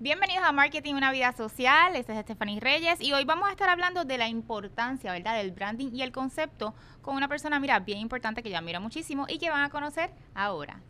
Bienvenidos a Marketing Una Vida Social, este es Stephanie Reyes y hoy vamos a estar hablando de la importancia, ¿verdad?, del branding y el concepto con una persona, mira, bien importante que yo admiro muchísimo y que van a conocer ahora.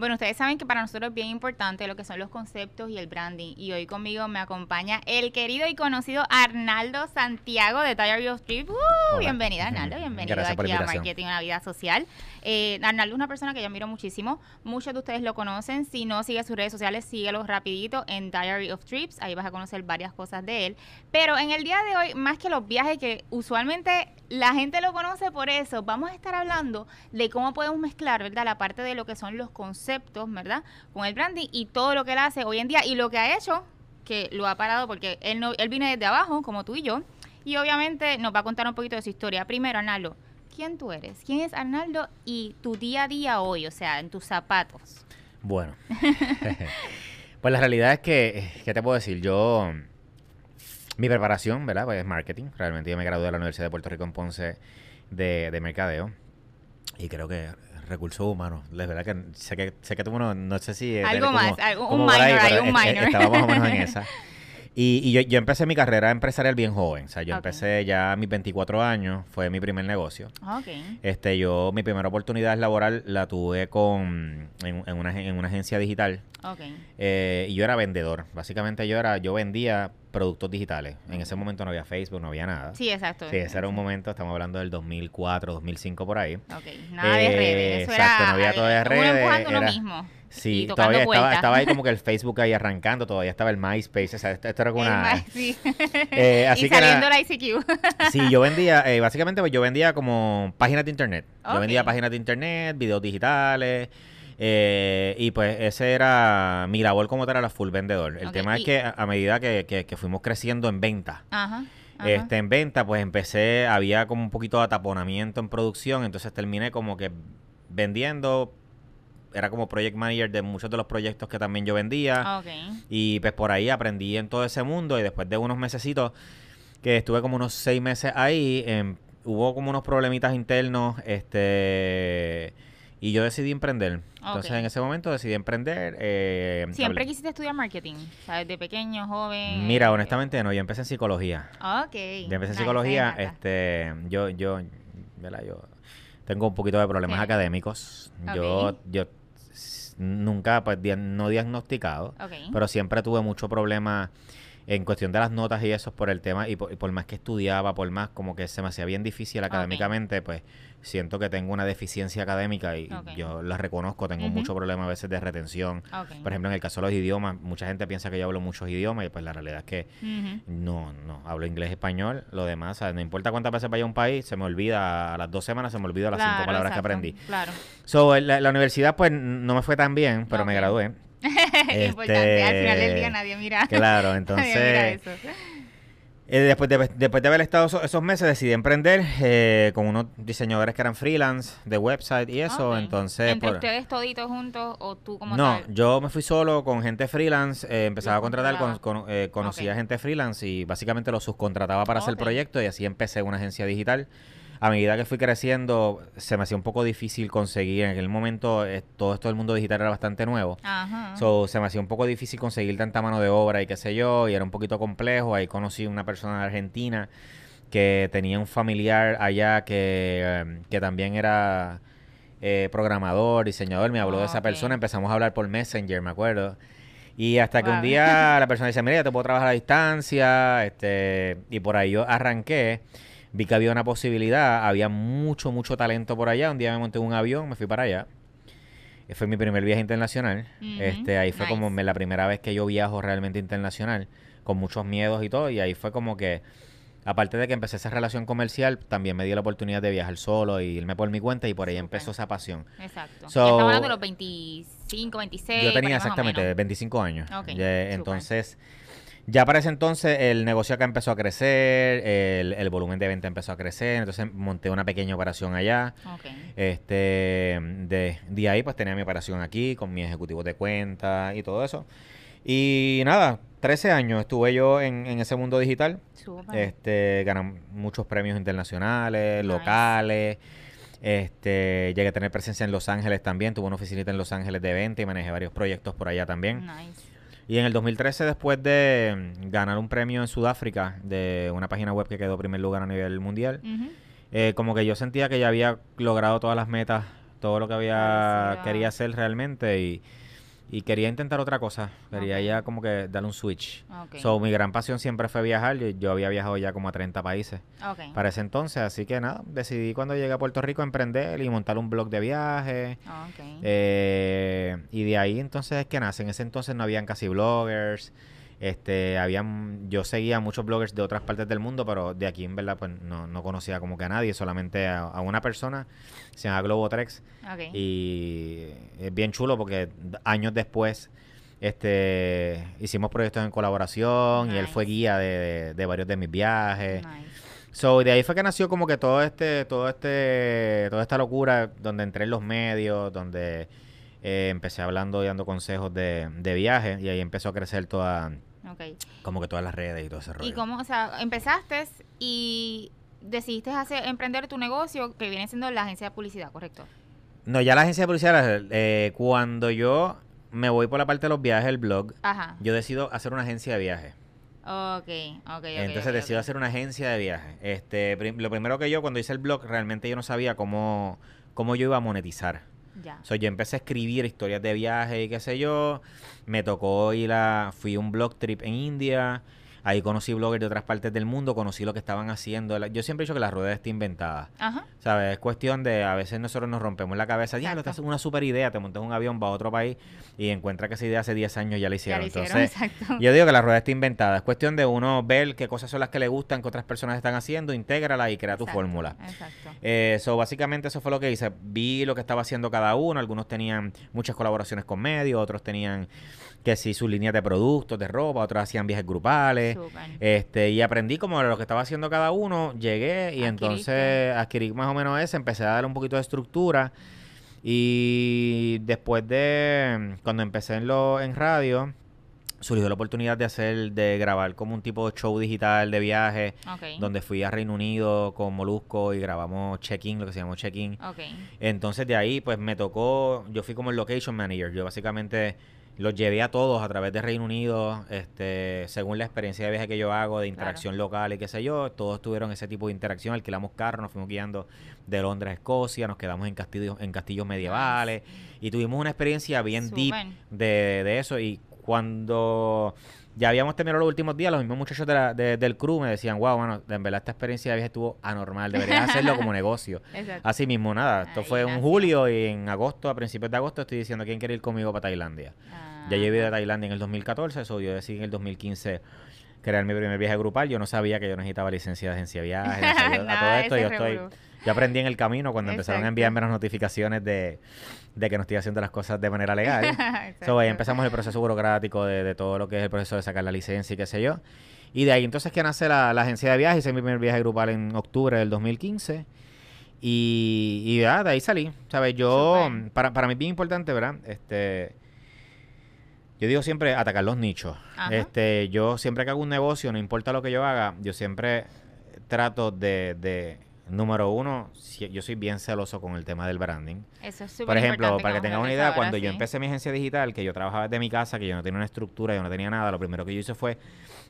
Bueno, ustedes saben que para nosotros es bien importante lo que son los conceptos y el branding. Y hoy conmigo me acompaña el querido y conocido Arnaldo Santiago de Diary of Trip. Uh, bienvenido, Arnaldo. Bienvenido aquí a Marketing Una Vida Social. Eh, Arnaldo es una persona que yo admiro muchísimo. Muchos de ustedes lo conocen. Si no sigue sus redes sociales, síguelo rapidito en Diary of Trips. Ahí vas a conocer varias cosas de él. Pero en el día de hoy, más que los viajes que usualmente la gente lo conoce por eso, vamos a estar hablando de cómo podemos mezclar, ¿verdad? La parte de lo que son los conceptos ¿verdad? Con el branding y todo lo que él hace hoy en día y lo que ha hecho, que lo ha parado porque él, no, él viene desde abajo, como tú y yo, y obviamente nos va a contar un poquito de su historia. Primero, Arnaldo, ¿quién tú eres? ¿Quién es Arnaldo y tu día a día hoy, o sea, en tus zapatos? Bueno, pues la realidad es que, ¿qué te puedo decir? Yo, mi preparación, ¿verdad? Pues es marketing. Realmente yo me gradué de la Universidad de Puerto Rico en Ponce de, de mercadeo. Y creo que recursos humanos. La verdad que sé que, sé que tú, no, no sé si... Algo más, un minor, hay un minor. Estaba más o menos en esa. Y, y yo, yo, empecé mi carrera empresarial bien joven. O sea, yo empecé ya a mis 24 años, fue mi primer negocio. Okay. Este, yo, mi primera oportunidad laboral la tuve con en, en, una, en una agencia digital. Okay. Eh, y yo era vendedor. Básicamente yo era, yo vendía productos digitales. En ese momento no había Facebook, no había nada. Sí, exacto. Sí, ese era un momento, estamos hablando del 2004, 2005 por ahí. Ok, nada de redes. Eso exacto, no había todavía redes. Uno era, uno mismo. Sí, todavía estaba, estaba, ahí como que el Facebook ahí arrancando, todavía estaba el MySpace, o sea, esto, era como una... sí. eh, así y que saliendo la ICQ. sí, yo vendía, eh, básicamente pues yo vendía como páginas de internet. Okay. Yo vendía páginas de internet, videos digitales, eh, y pues ese era mi labor como tal, era full vendedor. El okay, tema es que a, a medida que, que, que, fuimos creciendo en venta, Ajá. Ajá. este en venta, pues empecé, había como un poquito de ataponamiento en producción, entonces terminé como que vendiendo era como project manager de muchos de los proyectos que también yo vendía. Okay. Y pues por ahí aprendí en todo ese mundo y después de unos mesecitos, que estuve como unos seis meses ahí, eh, hubo como unos problemitas internos, este... Y yo decidí emprender. Entonces, Okay. en ese momento decidí emprender. eh, ¿Siempre hablé- quisiste estudiar marketing? ¿Sabes? De pequeño, joven. Mira, honestamente no, yo empecé en psicología. Ok. Yo empecé en psicología, este, yo, yo, ¿verdad? Yo tengo un poquito de problemas académicos. Yo, yo nunca, pues, dia- no diagnosticado, pero siempre tuve mucho problema en cuestión de las notas y eso por el tema y por, y por más que estudiaba, por más como que se me hacía bien difícil académicamente, pues siento que tengo una deficiencia académica y yo la reconozco, tengo Ujú. mucho problema a veces de retención. Por ejemplo, en el caso de los idiomas, mucha gente piensa que yo hablo muchos idiomas y pues la realidad es que no, no, hablo inglés, español, lo demás, ¿sabes? no importa cuántas veces vaya a un país, se me olvida, a las dos semanas se me olvida las Claro, cinco palabras exacto, que aprendí. Claro. So, la, la universidad pues no me fue tan bien, pero me gradué. Importante. Al final del día Este, nadie mira. Claro, nadie mira entonces, eso. Eh, después, de, después de haber estado esos, esos meses, decidí emprender eh, con unos diseñadores que eran freelance de website y eso, entonces... ¿Entre por- ustedes toditos juntos o tú como no, tal? yo me fui solo con gente freelance, eh, empezaba a contratar, con, con- eh, conocía Ok. gente freelance y básicamente lo subcontrataba para hacer el Ok. proyecto y así empecé una agencia digital. A medida que fui creciendo, se me hacía un poco difícil conseguir. En aquel momento, eh, todo esto del mundo digital era bastante nuevo. Ajá. So, se me hacía un poco difícil conseguir tanta mano de obra y qué sé yo, y era un poquito complejo. Ahí conocí una persona de Argentina que tenía un familiar allá que, eh, que también era eh, programador, diseñador. Me habló de esa Ok. persona, empezamos a hablar por Messenger, me acuerdo. Y hasta que un día la persona dice, mira, yo te puedo trabajar a distancia, este, y por ahí yo arranqué. Vi que había una posibilidad, había mucho, mucho talento por allá. Un día me monté en un avión, me fui para allá. Eh, Fue mi primer viaje internacional. Este, ahí fue como nice. me- la primera vez que yo viajo realmente internacional, con muchos miedos y todo. Y ahí fue como que, aparte de que empecé esa relación comercial, también me di la oportunidad de viajar solo y irme por mi cuenta y por ahí empezó esa pasión. Exacto. So- estamos hablando de los 25, 26. Yo tenía exactamente menos. 25 años. Ok, Ya, súper. Ya para ese entonces el negocio acá empezó a crecer, el, el volumen de venta empezó a crecer, entonces monté una pequeña operación allá. Ok. Este, de, de ahí pues tenía mi operación aquí con mi ejecutivo de cuenta y todo eso. Y nada, 13 años estuve yo en, en ese mundo digital. Súper. Este, ganan muchos premios internacionales, Nice. locales. Este, llegué a tener presencia en Los Ángeles también, tuve una oficinita en Los Ángeles de venta y manejé varios proyectos por allá también. Y en el 2013, después de ganar un premio en Sudáfrica de una página web que quedó primer lugar a nivel mundial, eh, como que yo sentía que ya había logrado todas las metas, todo lo que había quería hacer realmente y y quería intentar otra cosa. Quería ya como que darle un switch. So, mi gran pasión siempre fue viajar. Yo, había viajado ya como a 30 países para ese entonces. Así que nada, decidí cuando llegué a Puerto Rico emprender y montar un blog de viaje. Eh, y de ahí entonces es que nace. En ese entonces no habían casi bloggers. Este, habían, yo seguía muchos bloggers de otras partes del mundo, pero de aquí en verdad pues no, no conocía como que a nadie, solamente a, una persona, se llama Globotrex. Y es bien chulo porque años después este hicimos proyectos en colaboración y él fue guía de, varios de mis viajes. So, de ahí fue que nació como que todo este, todo este, toda esta locura donde entré en los medios, donde eh, empecé hablando y dando consejos de, de viaje y ahí empezó a crecer toda, como que todas las redes y todo ese rollo. Y cómo, o sea, empezaste y decidiste hacer, emprender tu negocio que viene siendo la agencia de publicidad, ¿correcto? No, ya la agencia de publicidad, eh, cuando yo me voy por la parte de los viajes, el blog, yo decido hacer una agencia de viajes. Ok, ok, Entonces decido hacer una agencia de viajes. Este, lo primero que yo, cuando hice el blog, realmente yo no sabía cómo, cómo yo iba a monetizar. Ya. yo empecé a escribir historias de viaje y qué sé yo. Me tocó ir a. Fui a un blog trip en India. Ahí conocí bloggers de otras partes del mundo, conocí lo que estaban haciendo. Yo siempre he dicho que la rueda está inventada. Ajá. ¿Sabes? Es cuestión de, a veces nosotros nos rompemos la cabeza, ya, lo una super idea, te montas un avión, para otro país y encuentras que esa idea hace 10 años ya la hicieron. Entonces, yo digo que la rueda está inventada. Es cuestión de uno ver qué cosas son las que le gustan, que otras personas están haciendo, intégrala y crea tu fórmula. Exacto. Eh, básicamente eso fue lo que hice. Vi lo que estaba haciendo cada uno. Algunos tenían muchas colaboraciones con medios, otros tenían que si sus líneas de productos, de ropa, otros hacían viajes grupales. Este, y aprendí como lo que estaba haciendo cada uno, llegué y entonces adquirí más o menos ese, empecé a dar un poquito de estructura. Y después de cuando empecé en lo en radio, surgió la oportunidad de hacer, de grabar como un tipo de show digital de viaje, donde fui a Reino Unido con Molusco y grabamos check-in, lo que se llamó check-in. Entonces de ahí pues me tocó, yo fui como el location manager, yo básicamente los llevé a todos a través de Reino Unido, este, según la experiencia de viaje que yo hago, de interacción local y qué sé yo, todos tuvieron ese tipo de interacción, alquilamos carros, nos fuimos guiando de Londres a Escocia, nos quedamos en castillos, en castillos medievales y tuvimos una experiencia bien deep de, de eso y cuando ya habíamos terminado los últimos días, los mismos muchachos del crew me decían, wow, bueno, en verdad esta experiencia de viaje estuvo anormal, deberías hacerlo como negocio. Así mismo, nada, esto fue en julio y en agosto, a principios de agosto, estoy diciendo quién quiere ir conmigo para Tailandia. Ya llevé de Tailandia en el 2014, eso yo decidí en el 2015 crear mi primer viaje grupal. Yo no sabía que yo necesitaba licencia de agencia de viajes. a todo esto yo estoy... Yo aprendí en el camino cuando empezaron a enviarme las notificaciones de, que no estoy haciendo las cosas de manera legal. so, ahí empezamos el proceso burocrático de, todo lo que es el proceso de sacar la licencia y qué sé yo. Y de ahí entonces que nace la, agencia de viajes. Hice mi primer viaje grupal en octubre del 2015. Y, y ya, de ahí salí. ¿Sabes? Yo, para, para mí es bien importante, ¿verdad? Este, yo digo siempre atacar los nichos. Este, yo siempre que hago un negocio, no importa lo que yo haga, yo siempre trato de Número uno, yo soy bien celoso con el tema del branding. Eso es Por ejemplo, para que tengan una idea, cuando yo empecé mi agencia digital, que yo trabajaba desde mi casa, que yo no tenía una estructura, yo no tenía nada, lo primero que yo hice fue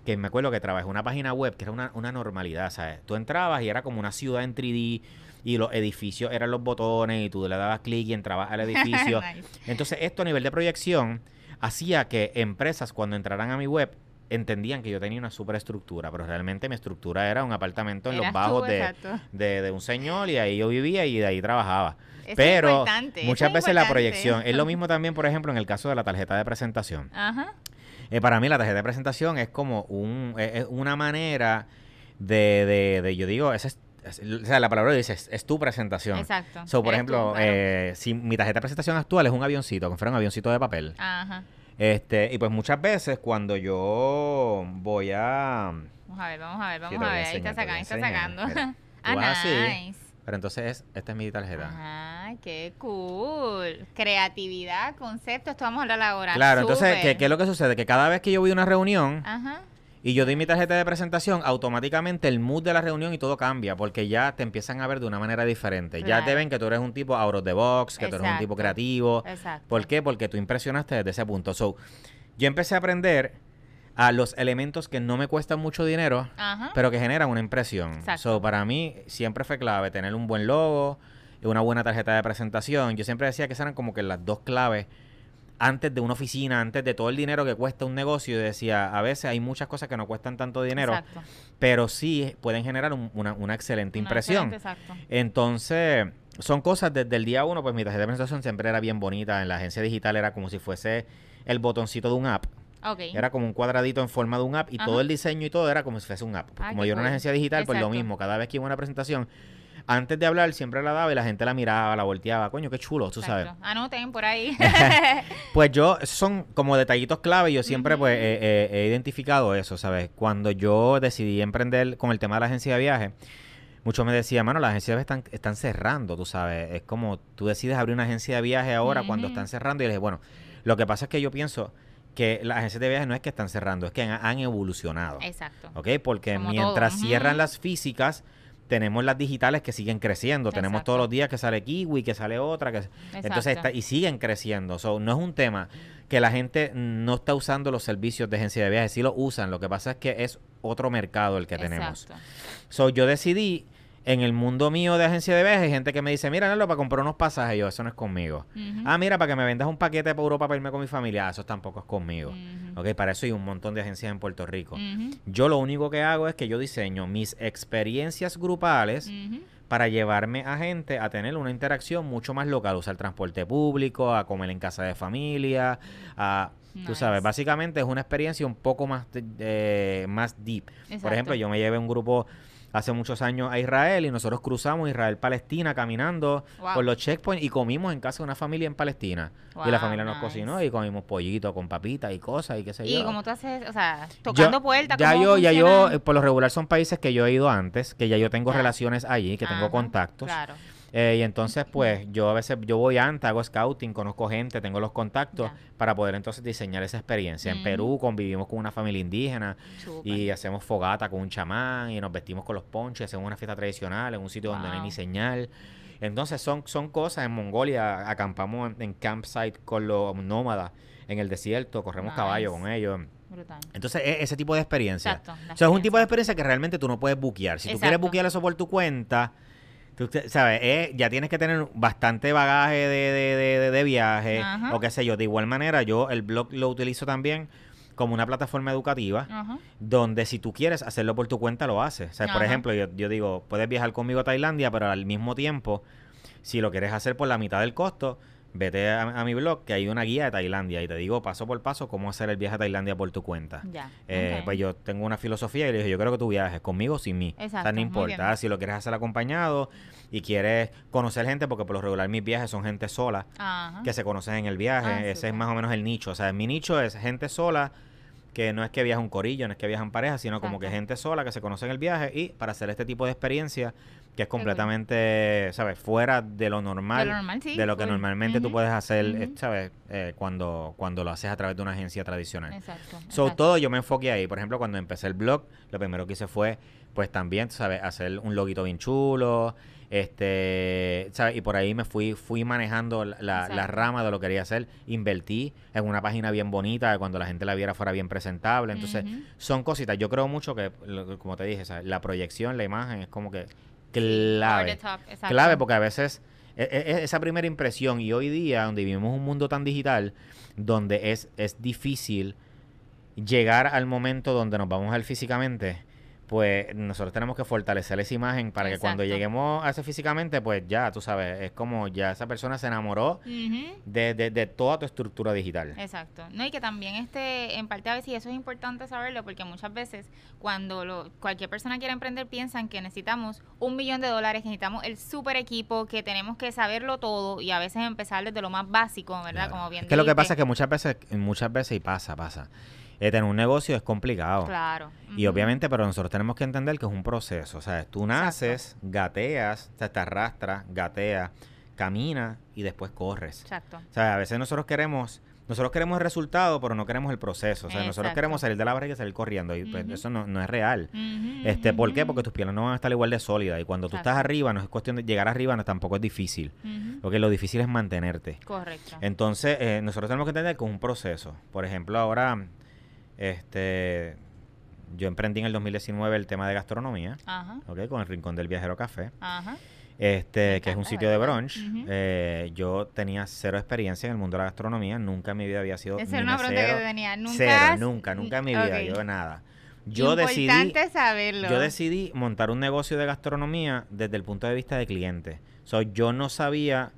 que me acuerdo que trabajé una página web que era una, una normalidad, ¿sabes? Tú entrabas y era como una ciudad en 3D y los edificios eran los botones y tú le dabas clic y entrabas al edificio. Entonces, esto a nivel de proyección hacía que empresas cuando entraran a mi web entendían que yo tenía una superestructura, pero realmente mi estructura era un apartamento en los bajos de, de, un señor y ahí yo vivía y de ahí trabajaba. pero muchas veces la proyección es lo mismo también, por ejemplo, en el caso de la tarjeta de presentación. Ajá. Eh, para mí la tarjeta de presentación es como un, es una manera de, de, yo digo, esa es o sea, la palabra dice, es, tu presentación. Exacto. So, por ejemplo, eh, si mi tarjeta de presentación actual es un avioncito, como fuera un avioncito de papel. Ajá. Este, y pues muchas veces cuando yo voy a. Vamos a ver, vamos a ver, vamos a ver. Ahí está sacando, ahí está sacando. ah, nice. Pero entonces, esta es mi tarjeta. Ay, qué cool. Creatividad, concepto, esto vamos a hablar ahora. Claro, entonces, ¿qué, ¿qué, es lo que sucede? Que cada vez que yo voy a una reunión, Ajá y yo doy mi tarjeta de presentación, automáticamente el mood de la reunión y todo cambia, porque ya te empiezan a ver de una manera diferente. Ya te ven que tú eres un tipo out of the box, que tú eres un tipo creativo. Exacto. ¿Por qué? Porque tú impresionaste desde ese punto. So, yo empecé a aprender a los elementos que no me cuestan mucho dinero, pero que generan una impresión. Exacto. So, para mí siempre fue clave tener un buen logo, una buena tarjeta de presentación. Yo siempre decía que esas eran como que las dos claves antes de una oficina, antes de todo el dinero que cuesta un negocio, decía, a veces hay muchas cosas que no cuestan tanto dinero, pero sí pueden generar una, excelente impresión. Entonces, son cosas desde el día uno, pues mi tarjeta de presentación siempre era bien bonita, en la agencia digital era como si fuese el botoncito de un app. Era como un cuadradito en forma de un app y todo el diseño y todo era como si fuese un app. como yo era una agencia digital, pues lo mismo, cada vez que iba a una presentación, antes de hablar siempre la daba y la gente la miraba, la volteaba. Coño, qué chulo, tú sabes. Anoten por ahí. pues yo, son como detallitos clave. Yo siempre pues he identificado eso, ¿sabes? Cuando yo decidí emprender con el tema de la agencia de viaje, muchos me decían, mano, las agencias están, están cerrando, tú sabes. Es como tú decides abrir una agencia de viaje ahora cuando están cerrando. Y le dije, bueno, lo que pasa es que yo pienso que las agencias de viaje no es que están cerrando, es que han, evolucionado. Exacto. ¿Ok? Porque mientras cierran las físicas tenemos las digitales que siguen creciendo. Tenemos todos los días que sale Kiwi, que sale otra. que Entonces, está, y siguen creciendo. no es un tema que la gente no está usando los servicios de agencia de viajes. Sí lo usan. Lo que pasa es que es otro mercado el que tenemos. So, yo decidí en el mundo mío de agencia de viajes hay gente que me dice, mira, Nelo, para comprar unos pasajes, yo, eso no es conmigo. Ah, mira, para que me vendas un paquete para Europa para irme con mi familia, eso tampoco es conmigo. Ok, para eso hay un montón de agencias en Puerto Rico. Yo lo único que hago es que yo diseño mis experiencias grupales para llevarme a gente a tener una interacción mucho más local, usar transporte público, a comer en casa de familia, a... Tú sabes, básicamente es una experiencia un poco más, más deep. Por ejemplo, yo me llevé un grupo hace muchos años a Israel y nosotros cruzamos Israel-Palestina caminando por los checkpoints y comimos en casa de una familia en Palestina. y la familia nos cocinó y comimos pollito con papitas y cosas y qué sé yo. Y como tú haces, o sea, tocando puertas. Ya yo, ya yo, eh, por lo regular son países que yo he ido antes, que ya yo tengo relaciones allí, que tengo contactos. Claro. Eh, y entonces, pues, yo a veces, yo voy antes, hago scouting, conozco gente, tengo los contactos para poder entonces diseñar esa experiencia. En Perú convivimos con una familia indígena y hacemos fogata con un chamán y nos vestimos con los ponches, hacemos una fiesta tradicional en un sitio donde no hay ni señal. Entonces son, son cosas, en Mongolia acampamos en, campsite con los nómadas en el desierto, corremos caballo con ellos. Entonces, e, ese tipo de experiencia. Exacto, o sea, es un tipo de experiencia que realmente tú no puedes buquear. Si tú quieres buquear eso por tu cuenta, sabes, eh, ya tienes que tener bastante bagaje de, de, viaje o qué sé yo. De igual manera, yo el blog lo utilizo también como una plataforma educativa donde si tú quieres hacerlo por tu cuenta, lo haces. O sea, por ejemplo, yo, yo digo, puedes viajar conmigo a Tailandia, pero al mismo tiempo, si lo quieres hacer por la mitad del costo, vete a, mi blog que hay una guía de Tailandia y te digo paso por paso cómo hacer el viaje a Tailandia por tu cuenta. Ya. Eh, pues yo tengo una filosofía y le dije, yo creo que tú viajes conmigo o sin mí. Exacto, o sea, no importa si lo quieres hacer acompañado y quieres conocer gente, porque por lo regular mis viajes son gente sola que se conocen en el viaje. Ah, Ese es más o menos el nicho. O sea, mi nicho es gente sola que no es que viaja un corillo, no es que viajan parejas, sino como que gente sola que se conoce en el viaje y para hacer este tipo de experiencia que es completamente, ¿sabes? Fuera de lo normal, de lo, que normalmente tú puedes hacer, eh, ¿sabes? Eh, cuando, cuando lo haces a través de una agencia tradicional. Exacto. So, todo yo me enfoqué ahí. Por ejemplo, cuando empecé el blog, lo primero que hice fue, pues también, ¿sabes? Hacer un loguito bien chulo, este, ¿sabes? Y por ahí me fui, fui manejando la, la, rama de lo que quería hacer. Invertí en una página bien bonita, cuando la gente la viera fuera bien presentable. Entonces, son cositas. Yo creo mucho que, como te dije, la proyección, la imagen es como que clave. clave porque a veces e, e, e, esa primera impresión y hoy día donde vivimos un mundo tan digital donde es, es difícil llegar al momento donde nos vamos a ver físicamente pues nosotros tenemos que fortalecer esa imagen para que cuando lleguemos a ese físicamente, pues ya, tú sabes, es como ya esa persona se enamoró de, de, toda tu estructura digital. Exacto. No, y que también este, en parte a veces, y eso es importante saberlo, porque muchas veces cuando lo, cualquier persona quiere emprender piensan que necesitamos un millón de dólares, que necesitamos el super equipo, que tenemos que saberlo todo y a veces empezar desde lo más básico, ¿verdad? Como bien Es que lo que pasa es que muchas veces, muchas veces, y pasa, pasa eh, tener un negocio es complicado. Claro. Y obviamente, pero nosotros tenemos que entender que es un proceso. O sea, tú naces, gateas, te arrastras, gateas, caminas y después corres. Exacto. O sea, a veces nosotros queremos nosotros queremos el resultado, pero no queremos el proceso. O sea, nosotros queremos salir de la barriga y salir corriendo. Y pues, eso no, no, es real. este, ¿Por qué? Porque tus piernas no van a estar igual de sólidas. Y cuando tú estás arriba, no es cuestión de llegar arriba, no, tampoco es difícil. Porque lo difícil es mantenerte. Correcto. Entonces, eh, nosotros tenemos que entender que es un proceso. Por ejemplo, ahora, este yo emprendí en el 2019 el tema de gastronomía, Ajá. con el Rincón del Viajero Café. Ajá este que es un sitio de brunch. eh, yo tenía cero experiencia en el mundo de la gastronomía, nunca en mi vida había sido Esa era una pregunta que tenía. ¿Nunca cero, nunca, nunca en mi vida, yo nada. Yo decidí, saberlo. Yo decidí montar un negocio de gastronomía desde el punto de vista de cliente. So, yo no sabía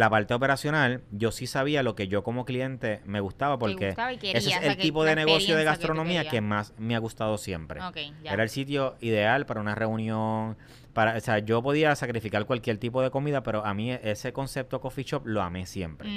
la parte operacional, yo sí sabía lo que yo como cliente me gustaba porque ese es el tipo de negocio de gastronomía que, más me ha gustado siempre. Era el sitio ideal para una reunión, para, o sea, yo podía sacrificar cualquier tipo de comida, pero a mí ese concepto coffee shop lo amé siempre.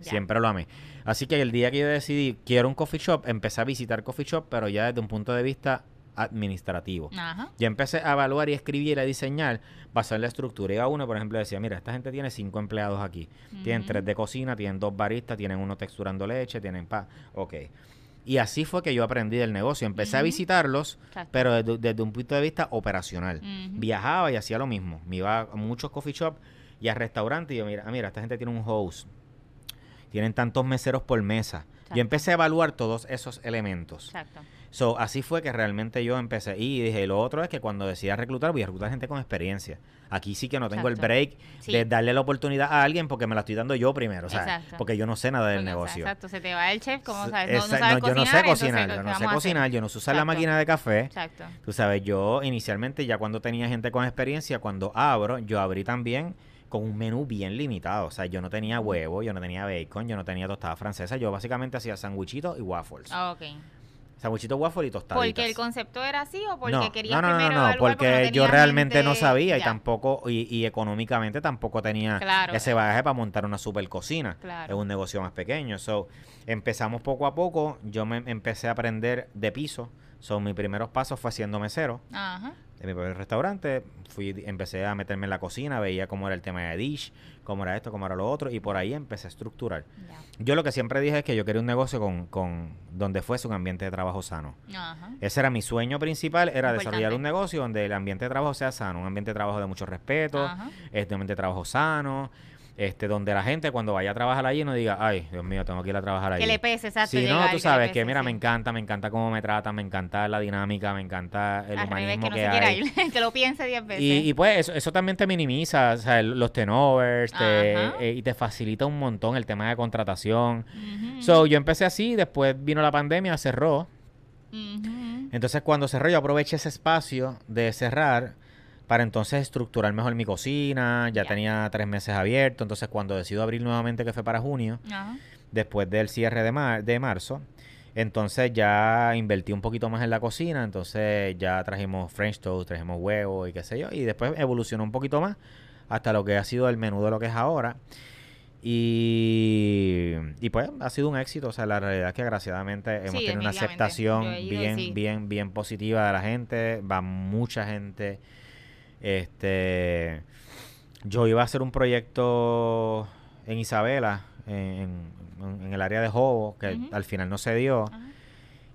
siempre lo amé. Así que el día que yo decidí quiero un coffee shop, empecé a visitar coffee shop, pero ya desde un punto de vista administrativo. Ajá. Y empecé a evaluar y escribir y a diseñar basado en la estructura. Iba uno, por ejemplo, decía, mira, esta gente tiene cinco empleados aquí. Tienen tres de cocina, tienen dos baristas, tienen uno texturando leche, tienen pa. Ok. Y así fue que yo aprendí del negocio. Empecé a visitarlos, pero desde, un punto de vista operacional. Viajaba y hacía lo mismo. Me iba a muchos coffee shops y a restaurantes y yo, mira, mira, esta gente tiene un host. Tienen tantos meseros por mesa. Yo empecé a evaluar todos esos elementos. Exacto. So, así fue que realmente yo empecé. Y dije, lo otro es que cuando decida reclutar, voy a reclutar gente con experiencia. Aquí sí que no tengo el break de darle la oportunidad a alguien porque me la estoy dando yo primero, sea, porque yo no sé nada del negocio. Exacto, se te va el chef, ¿cómo sabes? No, yo no sé cocinar, yo no sé cocinar, yo no sé usar la máquina de café. Exacto. Tú sabes, yo inicialmente ya cuando tenía gente con experiencia, cuando abro, yo abrí también con un menú bien limitado. O sea, yo no tenía huevo, yo no tenía bacon, yo no tenía tostada francesa. Yo básicamente hacía sandwichitos y waffles. Ah, ok. Sanguchito waffle y tostaditas. ¿Porque el concepto era así o porque no, querías no, no, primero no, no, porque yo realmente no sabía y tampoco, y, económicamente tampoco tenía ese bagaje para montar una super cocina. Claro. Es un negocio más pequeño. So, empezamos poco a poco, yo me empecé a aprender de piso. So, mis primeros pasos fue siendo mesero. Ajá de mi primer restaurante, fui, empecé a meterme en la cocina, veía cómo era el tema de dish, cómo era esto, cómo era lo otro, y por ahí empecé a estructurar. Yo lo que siempre dije es que yo quería un negocio con, con donde fuese un ambiente de trabajo sano. Ese era mi sueño principal, era desarrollar un negocio donde el ambiente de trabajo sea sano, un ambiente de trabajo de mucho respeto, este ambiente de trabajo sano, este, donde la gente cuando vaya a trabajar allí no diga, ay, Dios mío, tengo que ir a trabajar allí. Que le pese, exacto. Sí, no, tú sabes que, mira, me encanta, me encanta cómo me tratan, me encanta la dinámica, me encanta el humanismo que, hay. que lo piense diez veces. Y, pues eso, eso, también te minimiza, o sea, los tenovers, te, eh, y te facilita un montón el tema de contratación. So, yo empecé así, después vino la pandemia, cerró. Entonces, cuando cerró, yo aproveché ese espacio de cerrar para entonces estructurar mejor mi cocina. Ya tenía tres meses abierto. Entonces, cuando decido abrir nuevamente, que fue para junio, después del cierre de, de marzo, entonces ya invertí un poquito más en la cocina. Entonces ya trajimos French toast, trajimos huevo y qué sé yo. Y después evolucionó un poquito más hasta lo que ha sido el menú de lo que es ahora. Y, y, pues ha sido un éxito, o sea, la realidad es que agraciadamente hemos tenido una aceptación bien, bien, bien positiva de la gente, va mucha gente, este, yo iba a hacer un proyecto en Isabela, en, el área de Jobo, que al final no se dio.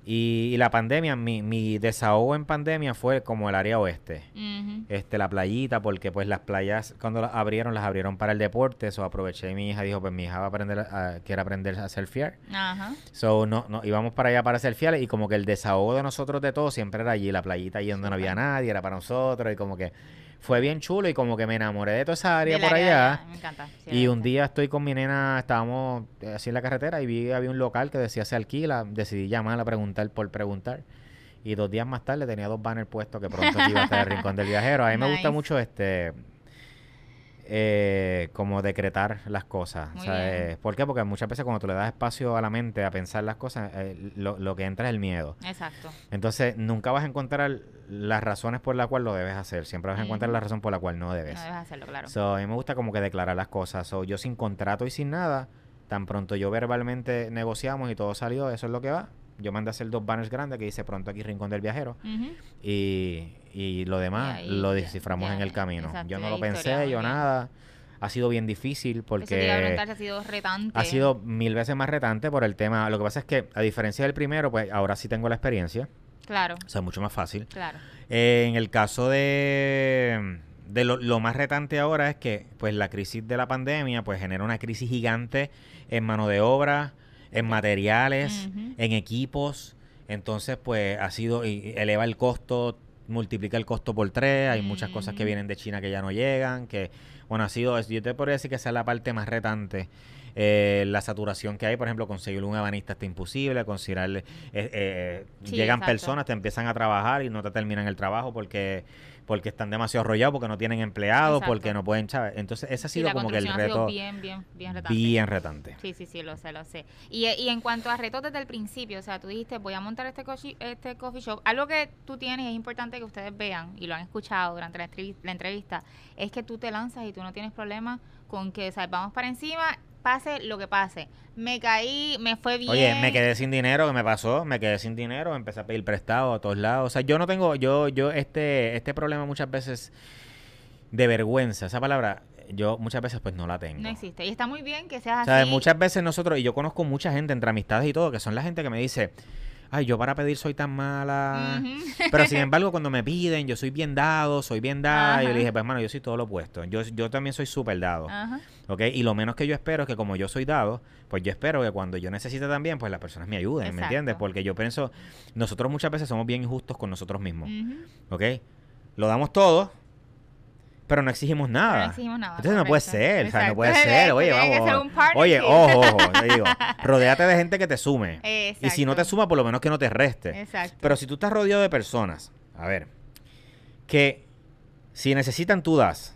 Y, la pandemia, mi, mi, desahogo en pandemia fue como el área oeste. este La playita, porque pues las playas cuando las abrieron, las abrieron para el deporte. Eso aproveché y mi hija dijo, pues mi hija va a aprender a, quiere aprender a surfear. Ajá. So no, no, íbamos para allá para surfear y como que el desahogo de nosotros de todos siempre era allí, la playita allí donde no había nadie, era para nosotros y como que fue bien chulo y como que me enamoré de toda esa área por allá. Me encanta. y un día estoy con mi nena, estábamos eh, así en la carretera y vi había un local que decía se alquila. Decidí llamar a preguntar por preguntar. Y dos días más tarde tenía dos banners puestos que pronto iba a estar el Rincón del Viajero. A mí me gusta mucho este eh, como decretar las cosas. ¿Por qué? Porque muchas veces cuando tú le das espacio a la mente a pensar las cosas, eh, lo, que entra es el miedo. Exacto. Entonces, nunca vas a encontrar las razones por las cuales lo debes hacer. Siempre vas a encontrar la razón por la cual no debes. No debes hacerlo, claro. a mí me gusta como que declarar las cosas. yo sin contrato y sin nada, tan pronto yo verbalmente negociamos y todo salió, eso es lo que va. Yo mandé a hacer dos banners grandes que dice pronto aquí Rincón del Viajero. y y lo demás lo desciframos en el camino. yo no lo pensé, yo nada. ha sido bien difícil porque ha sido retante. Ha sido mil veces más retante por el tema. Lo que pasa es que, a diferencia del primero, pues ahora sí tengo la experiencia. Claro. O sea, mucho más fácil. Claro. Eh, en el caso de, de lo, más retante ahora es que, pues, la crisis de la pandemia, pues, genera una crisis gigante en mano de obra, en materiales, en equipos. Entonces, pues, ha sido, y eleva el costo, multiplica el costo por tres. Hay muchas cosas que vienen de China que ya no llegan, que, bueno, ha sido, yo te podría decir que esa es la parte más retante eh, la saturación que hay, por ejemplo, conseguir un ebanista está imposible, conseguir, eh, eh, llegan personas, te empiezan a trabajar y no te terminan el trabajo porque porque están demasiado arrollados, porque no tienen empleados, porque no pueden, ¿sabes? Entonces, ese ha sido como que el reto. bien, bien, bien retante. Bien retante. Sí, sí, sí, lo sé, lo sé. Y, y en cuanto a retos desde el principio, o sea, tú dijiste, voy a montar este, coffee, este coffee shop. Algo que tú tienes y es importante que ustedes vean y lo han escuchado durante la, la entrevista, es que tú te lanzas y tú no tienes problema con que, o sea, vamos para encima pase lo que pase. Me caí, me fue bien. Oye, me quedé sin dinero, ¿qué me pasó? Me quedé sin dinero, empecé a pedir prestado a todos lados. O sea, yo no tengo, yo, yo, este, este problema muchas veces de vergüenza, esa palabra, yo muchas veces pues no la tengo. No existe. Y está muy bien que seas o sea, Muchas veces nosotros, y yo conozco mucha gente entre amistades y todo, que son la gente que me dice, ay, yo para pedir soy tan mala. Pero sin embargo, cuando me piden, yo soy bien dado, soy bien dado. Y yo le dije, pues hermano, yo soy todo lo opuesto. Yo, yo también soy súper dado. ¿Ok? Y lo menos que yo espero es que como yo soy dado, pues yo espero que cuando yo necesite también, pues las personas me ayuden, ¿me entiendes? Porque yo pienso, nosotros muchas veces somos bien injustos con nosotros mismos. ¿Ok? Lo damos todo pero no exigimos nada. No exigimos nada. Entonces no puede ser, o sea, no puede ser. Oye, vamos. Oye, ojo, ojo, te digo, rodéate de gente que te sume. Y si no te suma, por lo menos que no te reste. Exacto. Pero si tú estás rodeado de personas, a ver, que si necesitan tú das,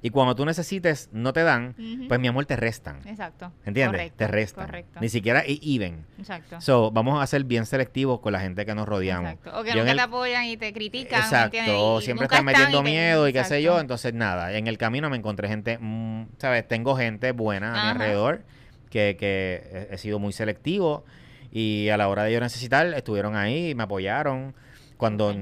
y cuando tú necesites no te dan, pues mi amor te restan. Exacto. ¿Entiendes? te restan. Correcto. Ni siquiera even. Exacto. So, vamos a ser bien selectivos con la gente que nos rodeamos. Exacto. O que nunca te apoyan y te critican. Exacto. siempre están metiendo miedo y qué sé yo. Entonces, nada. En el camino me encontré gente, mm, ¿sabes? Tengo gente buena a mi alrededor que, que he sido muy selectivo y a la hora de yo necesitar estuvieron ahí y me apoyaron. Cuando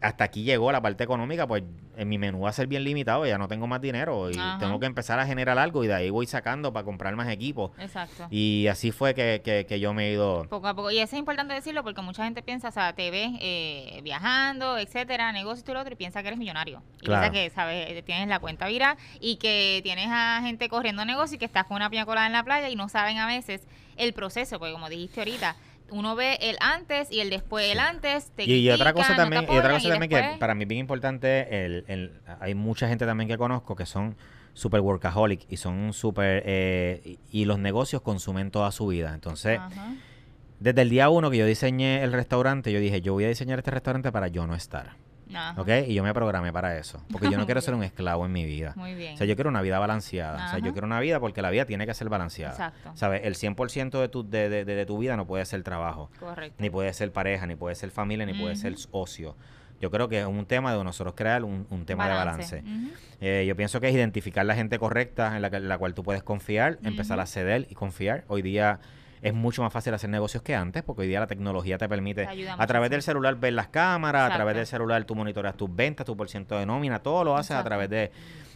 hasta aquí llegó la parte económica, pues en mi menú va a ser bien limitado, ya no tengo más dinero y tengo que empezar a generar algo y de ahí voy sacando para comprar más equipos. Exacto. Y así fue que, que, yo me he ido... Poco a poco. Y eso es importante decirlo porque mucha gente piensa, o sea, te ves eh, viajando, etcétera, negocios y todo lo otro y piensa que eres millonario. Y piensa que, ¿sabes? Tienes la cuenta viral y que tienes a gente corriendo negocios y que estás con una piña colada en la playa y no saben a veces el proceso, porque como dijiste ahorita, uno ve el antes y el después. El antes te y, y otra cosa también, y otra cosa también que para mí es bien importante, el, el, hay mucha gente también que conozco que son super workaholic y son super eh, y, los negocios consumen toda su vida. Entonces, desde el día uno que yo diseñé el restaurante, yo dije, yo voy a diseñar este restaurante para yo no estar. ¿Ok? Y yo me programé para eso. Porque yo no quiero ser un esclavo en mi vida. Muy bien. O sea, yo quiero una vida balanceada. O sea, yo quiero una vida porque la vida tiene que ser balanceada. Exacto. ¿Sabes? El 100% de tu, de, de, de, tu vida no puede ser trabajo. Correcto. Ni puede ser pareja, ni puede ser familia, ni puede ser ocio. Yo creo que es un tema de nosotros crear un, tema de balance. Eh, yo pienso que es identificar la gente correcta en la, la cual tú puedes confiar, empezar a ceder y confiar. Hoy día es mucho más fácil hacer negocios que antes, porque hoy día la tecnología te permite a través del celular ver las cámaras, a través del celular tú monitoreas tus ventas, tu porcentaje de nómina, todo lo haces a través de,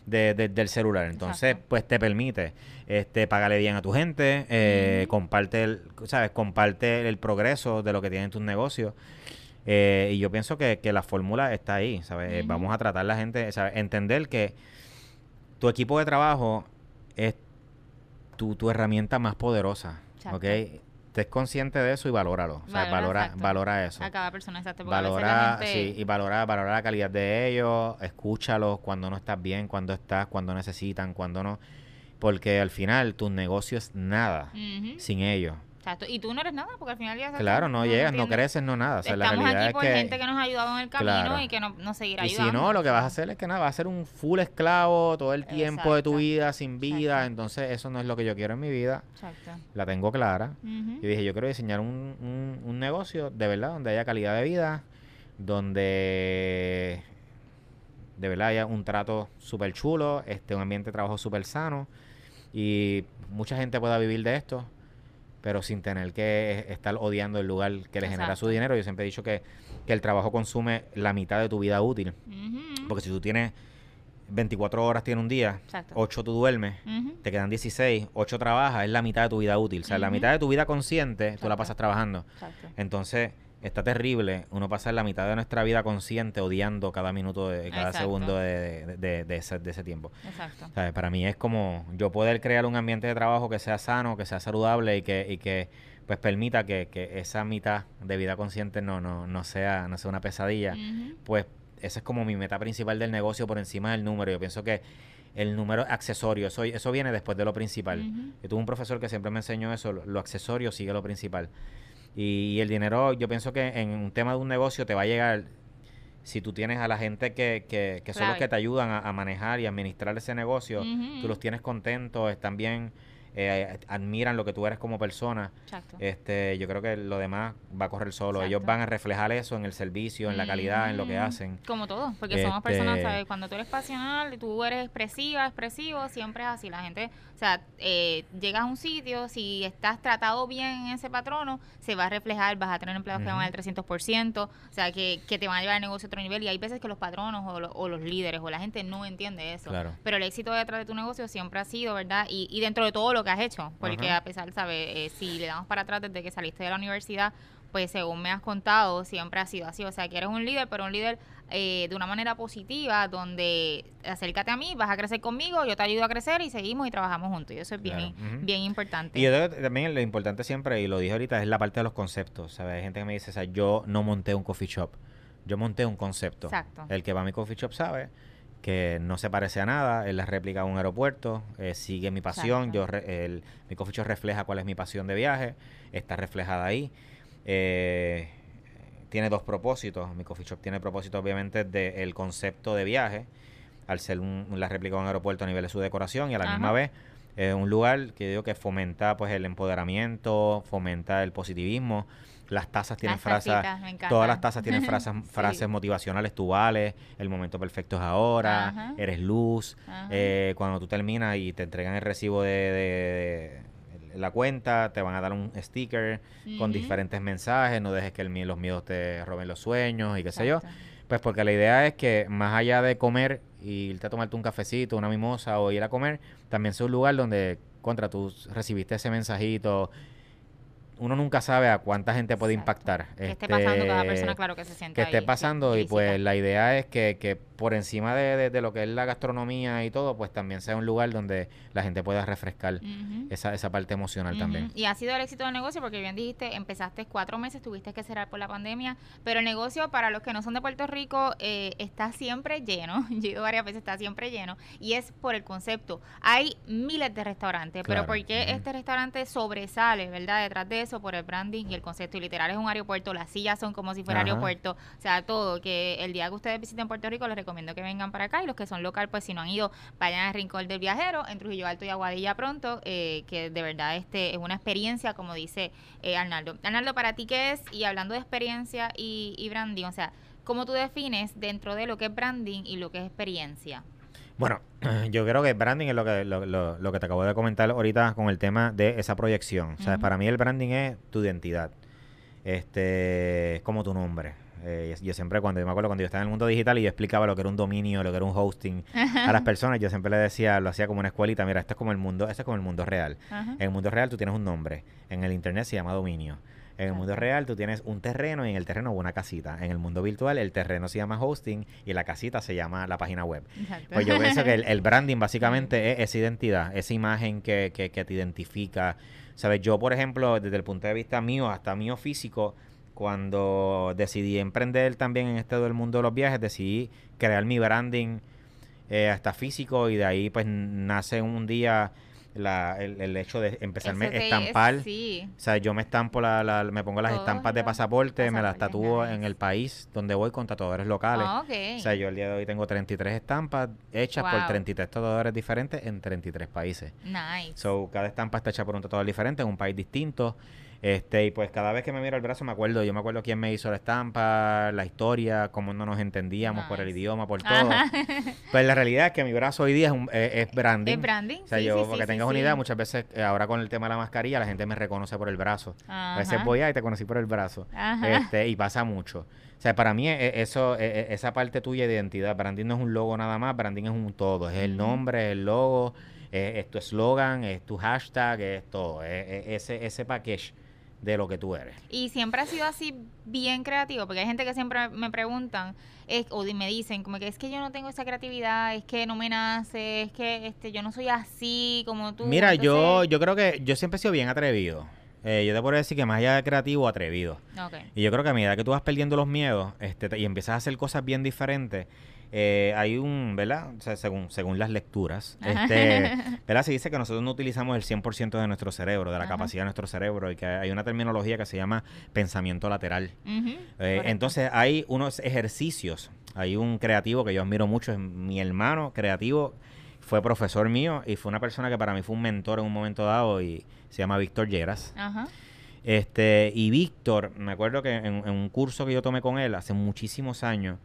del celular. Entonces, pues te permite este pagarle bien a tu gente, eh, comparte el, sabes, comparte el progreso de lo que tienen tus negocios. Eh, y yo pienso que, la fórmula está ahí, ¿sabes? Vamos a tratar la gente, ¿sabes? Entender que tu equipo de trabajo es tu, tu herramienta más poderosa. ¿Ok? Estés consciente de eso y valóralo. O sea, valora, valora eso. A cada persona, exacto. Valora, sí, y valora, valora la calidad de ellos, escúchalos cuando no estás bien, cuando estás, cuando necesitan, cuando no. Porque al final tu negocio es nada sin ellos. Y tú no eres nada, porque al final ya... Claro, no, llegas, no creces, no nada. O sea, Estamos la aquí por gente que nos ha ayudado en el camino y que no, no seguirá ayudando. Y si no, lo que vas a hacer es que nada, vas a ser un full esclavo todo el tiempo de tu vida, sin vida. Entonces, eso no es lo que yo quiero en mi vida. Exacto. La tengo clara. Y dije, yo quiero diseñar un, un, un negocio de verdad, donde haya calidad de vida, donde de verdad haya un trato súper chulo, este, un ambiente de trabajo súper sano y mucha gente pueda vivir de esto pero sin tener que estar odiando el lugar que le genera su dinero. Yo siempre he dicho que, el trabajo consume la mitad de tu vida útil. Porque si tú tienes 24 horas tiene un día, 8 tú duermes, te quedan 16, 8 trabajas, es la mitad de tu vida útil. O sea, la mitad de tu vida consciente tú la pasas trabajando. Entonces, está terrible uno pasar la mitad de nuestra vida consciente odiando cada minuto, de cada segundo de, ese, tiempo. Exacto. Para mí es como yo poder crear un ambiente de trabajo que sea sano, que sea saludable y que, y que pues permita que, esa mitad de vida consciente no, no, no, sea, no sea una pesadilla, pues esa es como mi meta principal del negocio por encima del número. Yo pienso que el número accesorio, eso, eso viene después de lo principal. Yo tuve un profesor que siempre me enseñó eso, lo, accesorio sigue lo principal. Y, el dinero, yo pienso que en un tema de un negocio te va a llegar si tú tienes a la gente que, que, que son los que te ayudan a, manejar y administrar ese negocio, tú los tienes contentos, están bien eh, admiran lo que tú eres como persona, este, yo creo que lo demás va a correr solo. Ellos van a reflejar eso en el servicio, en la calidad, en lo que hacen. Como todo, porque somos personas, este ¿sabes? Cuando tú eres pasional, tú eres expresiva, expresivo, siempre es así. La gente, o sea, eh, llegas a un sitio, si estás tratado bien en ese patrono, se va a reflejar, vas a tener empleados que van al 300%, o sea, que, que, te van a llevar el negocio a otro nivel. Y hay veces que los patronos o, los líderes o la gente no entiende eso. Pero el éxito detrás de tu negocio siempre ha sido, ¿verdad? Y, y dentro de todo lo que has hecho, porque a pesar, ¿sabes? Eh, si le damos para atrás desde que saliste de la universidad, pues según me has contado, siempre ha sido así. O sea, que eres un líder, pero un líder eh, de una manera positiva, donde acércate a mí, vas a crecer conmigo, yo te ayudo a crecer y seguimos y trabajamos juntos. Y eso es bien, bien importante. Y yo también lo importante siempre, y lo dije ahorita, es la parte de los conceptos. ¿sabes? Hay gente que me dice, o sea, yo no monté un coffee shop, yo monté un concepto. Exacto. El que va a mi coffee shop sabe que no se parece a nada, es la réplica de un aeropuerto, eh, sigue mi pasión, yo el, mi coffee shop refleja cuál es mi pasión de viaje, está reflejada ahí. Eh, tiene dos propósitos, mi coffee shop tiene propósito obviamente del concepto de viaje, al ser la réplica de un aeropuerto a nivel de su decoración y a la misma vez es un lugar que digo que fomenta pues el empoderamiento, fomenta el positivismo, las tazas tienen frases, todas las tazas tienen frases, frases motivacionales, tú vales, el momento perfecto es ahora, eres luz, eh, cuando tú terminas y te entregan el recibo de, la cuenta, te van a dar un sticker con diferentes mensajes, no dejes que el, los miedos te roben los sueños y qué sé yo. Pues porque la idea es que más allá de comer y irte a tomarte un cafecito, una mimosa o ir a comer, también sea un lugar donde contra tú recibiste ese mensajito uno nunca sabe a cuánta gente puede impactar. Que esté pasando cada este, persona, claro que se siente. Que esté pasando y pues la idea es que, que por encima de, de, lo que es la gastronomía y todo, pues también sea un lugar donde la gente pueda refrescar esa, esa parte emocional también. Y ha sido el éxito del negocio porque bien dijiste, empezaste cuatro meses, tuviste que cerrar por la pandemia, pero el negocio para los que no son de Puerto Rico eh, está siempre lleno, yo he ido varias veces, está siempre lleno y es por el concepto. Hay miles de restaurantes, pero ¿por qué este restaurante sobresale, verdad? Detrás de por el branding y el concepto. Y literal es un aeropuerto, las sillas son como si fuera aeropuerto. O sea, todo. Que el día que ustedes visiten Puerto Rico, les recomiendo que vengan para acá. Y los que son local, pues si no han ido, vayan al Rincón del Viajero, en Trujillo Alto y Aguadilla pronto. Eh, que de verdad este es una experiencia, como dice eh, Arnaldo. Arnaldo, para ti, ¿qué es? Y hablando de experiencia y, y branding, o sea, ¿cómo tú defines dentro de lo que es branding y lo que es experiencia? Bueno, yo creo que branding es lo que, lo, lo, que te acabo de comentar ahorita con el tema de esa proyección. O sea, para mí el branding es tu identidad. Este, es como tu nombre. Eh, yo siempre, cuando yo me acuerdo cuando yo estaba en el mundo digital y yo explicaba lo que era un dominio, lo que era un hosting a las personas, yo siempre le decía, lo hacía como una escuelita, mira, esto es como el mundo, esto es como el mundo real. En el mundo real tú tienes un nombre, en el internet se llama dominio. En el mundo real tú tienes un terreno y en el terreno una casita. En el mundo virtual el terreno se llama hosting y la casita se llama la página web. Pues yo pienso que el, branding básicamente es esa identidad, esa imagen que, que, que te identifica. ¿Sabes? Yo, por ejemplo, desde el punto de vista mío, hasta mío físico, cuando decidí emprender también en este del mundo de los viajes, decidí crear mi branding eh, hasta físico y de ahí pues nace un día la, el, hecho de empezarme a estampar. O sea, yo me estampo, la, me pongo las estampas de pasaporte, me las tatúo en el país donde voy con tatuadores locales. Ah, o sea, yo el día de hoy tengo 33 estampas hechas por 33 tatuadores diferentes en 33 países. Nice. So, cada estampa está hecha por un tatuador diferente en un país distinto. Este, y pues cada vez que me miro el brazo me acuerdo, yo me acuerdo quién me hizo la estampa, la historia, cómo no nos entendíamos por el idioma, por todo. Pues la realidad es que mi brazo hoy día es, es, branding. Es branding. O sea, yo, porque tengas una idea, muchas veces eh, ahora con el tema de la mascarilla, la gente me reconoce por el brazo. A veces voy ahí y te conocí por el brazo. Este, y pasa mucho. O sea, para mí e, e, eso, e, esa parte tuya de identidad, branding no es un logo nada más, branding es un todo, es el nombre, el logo, es, tu eslogan, es tu hashtag, es todo, es, ese, ese package de lo que tú eres. Y siempre ha sido así bien creativo, porque hay gente que siempre me preguntan es, o me dicen como que es que yo no tengo esa creatividad, es que no me nace, es que este yo no soy así como tú. Mira, yo yo creo que yo siempre he sido bien atrevido. Eh, yo te puedo decir que más allá de creativo, atrevido. Y yo creo que a medida que tú vas perdiendo los miedos este, y empiezas a hacer cosas bien diferentes, eh, hay un, ¿verdad? O sea, según, según las lecturas, este, ¿verdad? Se dice que nosotros no utilizamos el 100% de nuestro cerebro, de la capacidad de nuestro cerebro, y que hay una terminología que se llama pensamiento lateral. Eh, entonces, hay unos ejercicios. Hay un creativo que yo admiro mucho, es mi hermano creativo, fue profesor mío y fue una persona que para mí fue un mentor en un momento dado y se llama Víctor Lleras. Este, y Víctor, me acuerdo que en, un curso que yo tomé con él hace muchísimos años,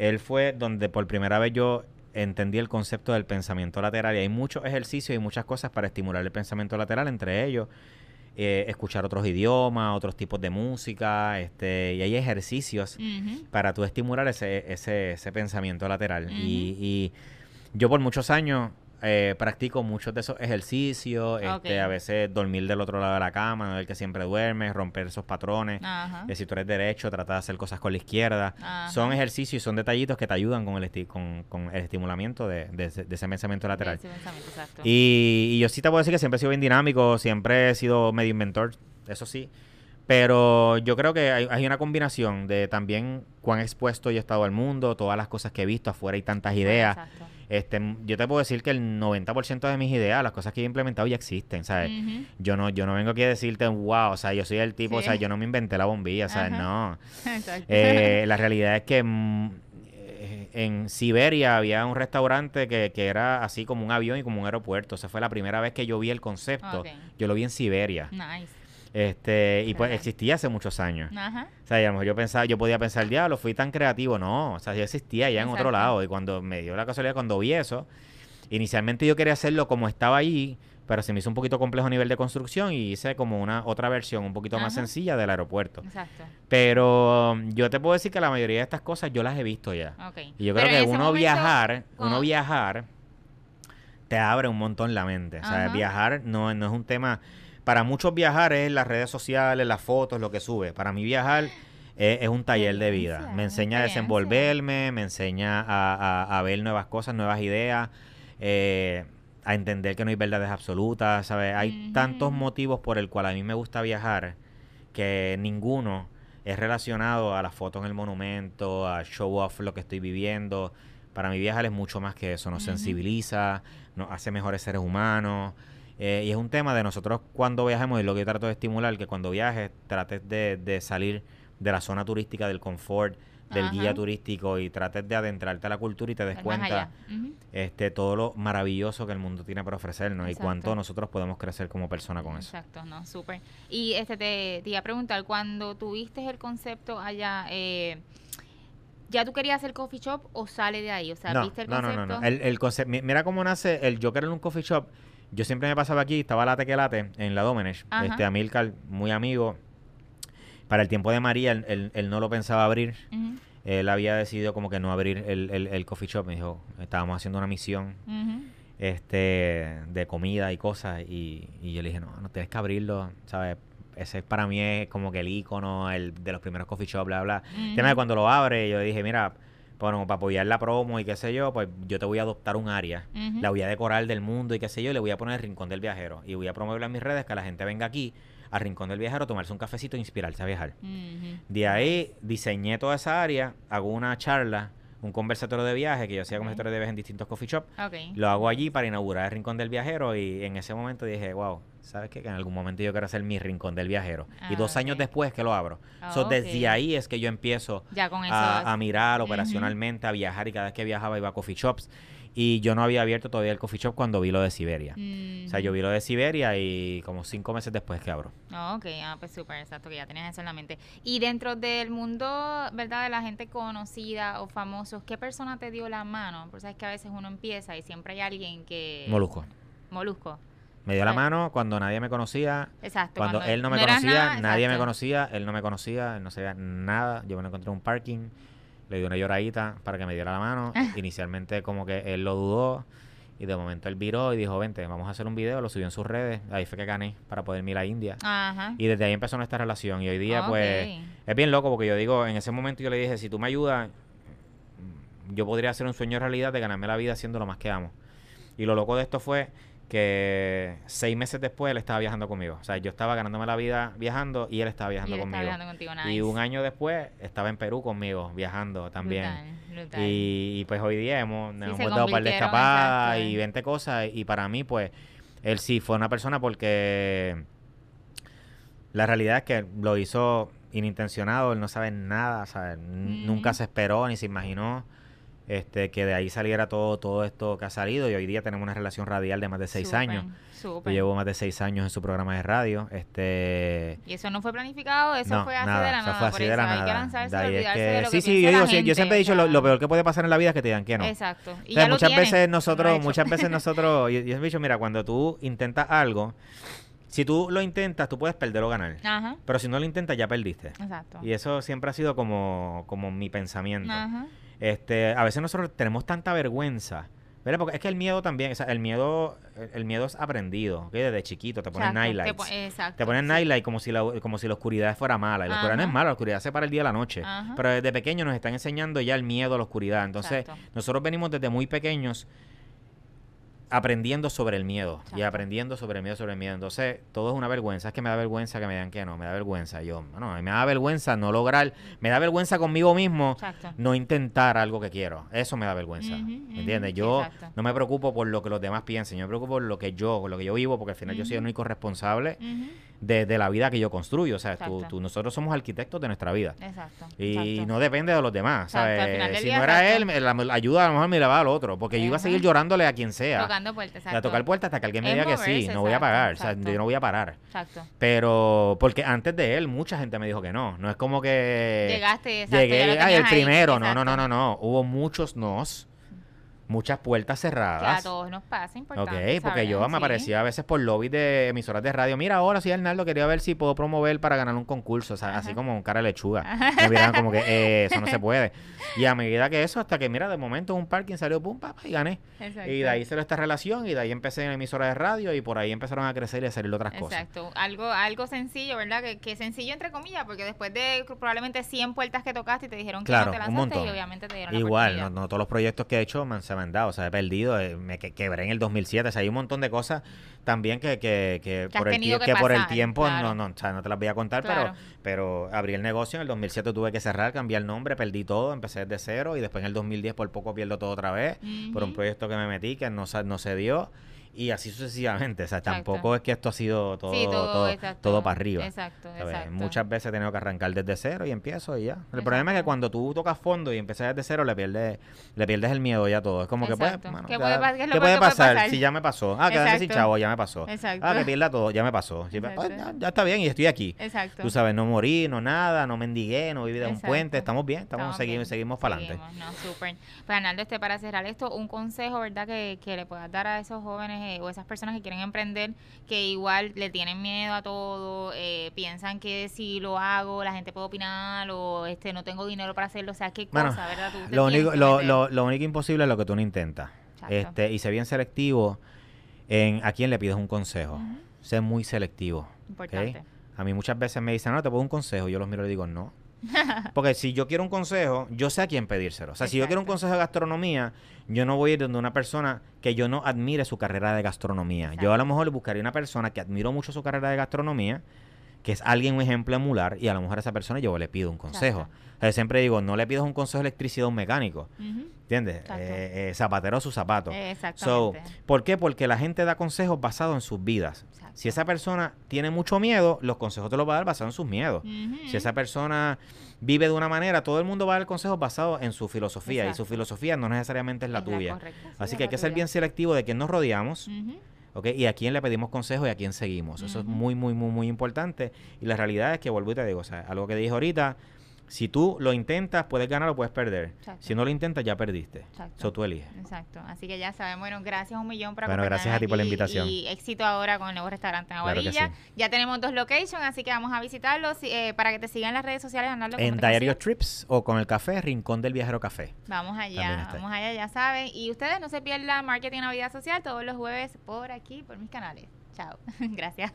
él fue donde por primera vez yo entendí el concepto del pensamiento lateral. Y hay muchos ejercicios y muchas cosas para estimular el pensamiento lateral, entre ellos eh, escuchar otros idiomas, otros tipos de música, este, y hay ejercicios para tú estimular ese, ese, ese pensamiento lateral. y, y yo por muchos años eh, practico muchos de esos ejercicios, este, a veces dormir del otro lado de la cama, no el que siempre duerme, romper esos patrones. De si tú eres derecho, tratar de hacer cosas con la izquierda. Son ejercicios y son detallitos que te ayudan con el, con, con el estimulamiento de, ese pensamiento lateral. y, yo sí te puedo decir que siempre he sido bien dinámico, siempre he sido medio inventor, eso sí. Pero yo creo que hay, hay, una combinación de también cuán expuesto yo he estado al mundo, todas las cosas que he visto afuera y tantas ideas. Este, yo te puedo decir que el 90% de mis ideas, las cosas que he implementado ya existen, ¿sabes? Yo no yo no vengo aquí a decirte, wow, o sea, yo soy el tipo, o sea, yo no me inventé la bombilla, ¿sabes? No. Eh, la realidad es que mm, eh, en Siberia había un restaurante que, que, era así como un avión y como un aeropuerto. O sea, fue la primera vez que yo vi el concepto. Yo lo vi en Siberia. Nice. Este, y pues existía hace muchos años. Ajá. O sea, a lo mejor yo pensaba, yo podía pensar, diablo, fui tan creativo. No, o sea, ya existía ya en otro lado. Y cuando me dio la casualidad, cuando vi eso, inicialmente yo quería hacerlo como estaba allí, pero se me hizo un poquito complejo a nivel de construcción y hice como una otra versión un poquito más sencilla del aeropuerto. Exacto. Pero um, yo te puedo decir que la mayoría de estas cosas yo las he visto ya. Y yo creo que uno viajar, uno viajar te abre un montón la mente. O sea, viajar no, no es un tema para muchos viajar es las redes sociales, las fotos, lo que sube. Para mí viajar es, un taller de vida. Me enseña a desenvolverme, me enseña a, ver nuevas cosas, nuevas ideas, eh, a entender que no hay verdades absolutas, ¿sabes? Hay tantos motivos por el cual a mí me gusta viajar que ninguno es relacionado a las fotos en el monumento, a show off lo que estoy viviendo. Para mí viajar es mucho más que eso, nos sensibiliza, nos hace mejores seres humanos. Eh, y es un tema de nosotros cuando viajemos, y lo que trato de estimular, que cuando viajes trates de, salir de la zona turística, del confort, del guía turístico y trates de adentrarte a la cultura y te des cuenta este todo lo maravilloso que el mundo tiene para ofrecernos y cuánto nosotros podemos crecer como persona con eso. Exacto, no, súper. Y este te, iba a preguntar, cuando tuviste el concepto allá, eh, ¿ya tú querías hacer coffee shop o sale de ahí? O sea, ¿viste el concepto? No, no, no. El, concepto, mira cómo nace el yo querer un coffee shop yo siempre me pasaba aquí, estaba la tequelate en la Domenech. Este Amilcar, muy amigo. Para el tiempo de María, él, él, no lo pensaba abrir. Él había decidido como que no abrir el, el, coffee shop. Me dijo, estábamos haciendo una misión este de comida y cosas. Y, y yo le dije, no, no tienes que abrirlo, ¿sabes? Ese para mí es como que el icono el, de los primeros coffee shops, bla, bla. Uh cuando lo abre, yo dije, mira, bueno, para apoyar la promo y qué sé yo, pues yo te voy a adoptar un área, la voy a decorar del mundo y qué sé yo, y le voy a poner el Rincón del Viajero. Y voy a promoverla en mis redes, que la gente venga aquí al Rincón del Viajero, tomarse un cafecito e inspirarse a viajar. De ahí diseñé toda esa área, hago una charla un conversatorio de viaje que yo hacía conversatorios de viaje en distintos coffee shops. Lo hago allí para inaugurar el Rincón del Viajero y en ese momento dije, wow, ¿sabes qué? Que en algún momento yo quiero hacer mi Rincón del Viajero. y dos ah, años después que lo abro. Ah, desde ahí es que yo empiezo a, mirar operacionalmente, a viajar y cada vez que viajaba iba a coffee shops Y yo no había abierto todavía el coffee shop cuando vi lo de Siberia. O sea, yo vi lo de Siberia y como cinco meses después que abro. ok, ah, pues súper, exacto, que ya tenías eso en la mente. Y dentro del mundo, ¿verdad? De la gente conocida o famosos, ¿qué persona te dio la mano? Porque sabes que a veces uno empieza y siempre hay alguien que... Molusco. Molusco. Me dio la mano cuando nadie me conocía. Exacto. Cuando, él no me conocía, nadie me conocía, él no me conocía, él no sabía nada. Yo me lo encontré en un parking, le di una lloradita para que me diera la mano. Inicialmente como que él lo dudó y de momento él viró y dijo, vente, vamos a hacer un video, lo subió en sus redes. Ahí fue que gané para poder ir a India. Ajá. Y desde ahí empezó nuestra relación. Y hoy día pues es bien loco porque yo digo, en ese momento yo le dije, si tú me ayudas, yo podría hacer un sueño de realidad de ganarme la vida haciendo lo más que amo. Y lo loco de esto fue que seis meses después él estaba viajando conmigo. O sea, yo estaba ganándome la vida viajando y él estaba viajando conmigo. Y un año después estaba en Perú conmigo, viajando también. Y, pues hoy día hemos, hemos dado un par de escapadas y 20 cosas. Y para mí, pues, él sí fue una persona porque la realidad es que lo hizo inintencionado, él no sabe nada, ¿sabes? Nunca se esperó ni se imaginó este, que de ahí saliera todo, todo esto que ha salido y hoy día tenemos una relación radial de más de seis años. Yo llevo más de seis años en su programa de radio. Este... Y eso no fue planificado, eso fue así de la nada. Fue así de la nada. Hay que lanzarse, de sí, sí, yo, digo, yo siempre he dicho, lo, peor que puede pasar en la vida es que te digan que no. Exacto. Y muchas veces nosotros, muchas veces nosotros, yo, yo he dicho, mira, cuando tú intentas algo, si tú lo intentas, tú puedes perder o ganar. Ajá. Pero si no lo intentas, ya perdiste. Exacto. Y eso siempre ha sido como, como mi pensamiento. Ajá. Este, a veces nosotros tenemos tanta vergüenza. ¿verdad? Porque es que el miedo también, o sea, el miedo, el miedo es aprendido, desde chiquito, te ponen nightlights. Te, exacto, te ponen nightlights como si la, como si la oscuridad fuera mala. Y la oscuridad no es mala, la oscuridad se para el día y la noche. Pero desde pequeños nos están enseñando ya el miedo a la oscuridad. Entonces, nosotros venimos desde muy pequeños aprendiendo sobre el miedo y aprendiendo sobre el miedo, sobre el miedo. Entonces, todo es una vergüenza. Es que me da vergüenza que me digan que no, me da vergüenza. Yo, no, me da vergüenza no lograr, me da vergüenza conmigo mismo no intentar algo que quiero. Eso me da vergüenza. ¿Entiendes? Yo no me preocupo por lo que los demás piensen, yo me preocupo por lo que yo, por lo que yo vivo, porque al final yo soy el único responsable de, la vida que yo construyo. O sea, tú, nosotros somos arquitectos de nuestra vida. Exacto. Y no depende de los demás. ¿sabes? Si no era él, la, ayuda a lo mejor me la va al otro. Porque yo iba a seguir llorándole a quien sea. Tocando puertas, exacto. A tocar puertas hasta que alguien me diga que sí. No voy a pagar. O sea, yo no voy a parar. Exacto. Pero, porque antes de él, mucha gente me dijo que no. No es como que. Llegaste, exacto, Llegué, ay, el primero. no, no, no, no, no. Hubo muchos nos muchas puertas cerradas. a todos nos pasa, importante. Ok, porque yo me aparecía a veces por lobby de emisoras de radio. Mira, ahora sí, Arnaldo, quería ver si puedo promover para ganar un concurso. O sea, así como un cara de lechuga. Me miran como que eh, eso no se puede. Y a medida que eso, hasta que, mira, de momento un parking salió pum, papá, y gané. Y de ahí salió esta relación y de ahí empecé en emisora de radio y por ahí empezaron a crecer y a salir otras cosas. Exacto. Algo, algo sencillo, ¿verdad? Que, que, sencillo entre comillas, porque después de probablemente 100 puertas que tocaste y te dijeron que no te lanzaste y obviamente te dieron Igual, no, no, todos los proyectos que he hecho me, se dado. O sea, he perdido eh, me quebré en el 2007, o sea, hay un montón de cosas también que, que, que, por, el, que, por el tiempo no, no, o sea, no te las voy a contar, pero, pero abrí el negocio, en el 2007 tuve que cerrar, cambiar el nombre, perdí todo, empecé desde cero y después en el 2010 por poco pierdo todo otra vez, por un proyecto que me metí que no, no se dio y así sucesivamente. O sea, tampoco es que esto ha sido todo, todo, todo, para arriba. Exacto, exacto. Muchas veces he tenido que arrancar desde cero y empiezo y ya. El problema es que cuando tú tocas fondo y empiezas desde cero, le pierdes, le pierdes el miedo ya todo. Es como que pues, ¿Qué, puede, pasar? Si ya me pasó. Ah, quedarme sin chavo, ya me pasó. Exacto. Ah, que pierda todo, ya me pasó. Pues, ya, está bien y estoy aquí. Exacto. Tú sabes, no morí, no nada, no mendigué, no viví de un puente. Estamos bien, estamos, seguimos, seguimos para adelante. No, súper. Pues Arnaldo, este, para cerrar esto, un consejo, ¿verdad? Que, que le puedas dar a esos jóvenes eh, o esas personas que quieren emprender, que igual le tienen miedo a todo, eh, piensan que si lo hago la gente puede opinar o este no tengo dinero para hacerlo, o sea, qué cosa, ¿verdad? lo, único, lo, lo, único imposible es lo que tú no intentas. Este, y sé bien selectivo en a quién le pides un consejo. Sé muy selectivo. A mí muchas veces me dicen, no, te puedo un consejo. Yo los miro y digo, no, Porque si yo quiero un consejo, yo sé a quién pedírselo. O sea, si yo quiero un consejo de gastronomía, yo no voy a ir donde una persona que yo no admire su carrera de gastronomía. Yo a lo mejor le buscaría una persona que admiro mucho su carrera de gastronomía, que es alguien un ejemplo emular, y a lo mejor a esa persona yo le pido un consejo. siempre digo, no le pido un consejo de electricidad a un mecánico. ¿Entiendes? Eh, eh, zapatero a su zapato. Exactamente. ¿Por qué? Porque la gente da consejos basados en sus vidas. Si esa persona tiene mucho miedo, los consejos te los va a dar basados en sus miedos. Si esa persona vive de una manera, todo el mundo va a dar consejos basados en su filosofía y su filosofía no necesariamente es la tuya. Así que hay que ser bien selectivo de quién nos rodeamos. Y a quién le pedimos consejos y a quién seguimos. Eso es muy, muy, muy, muy importante. Y la realidad es que, vuelvo y te digo, o sea, algo que dije ahorita, si tú lo intentas, puedes ganar o puedes perder. Si no lo intentas, ya perdiste. Eso tú eliges. Exacto. Así que ya saben. Bueno, gracias un millón por Bueno, gracias a ti por la invitación. Y éxito ahora con el nuevo restaurante en Aguadilla. Ya tenemos dos locations, así que vamos a visitarlos eh, para que te sigan en las redes sociales, En Diario Trips o con el café Rincón del Viajero Café. Vamos allá, vamos allá, ya saben. Y ustedes no se pierdan Marketing Navidad Social todos los jueves por aquí, por mis canales. Chao. gracias.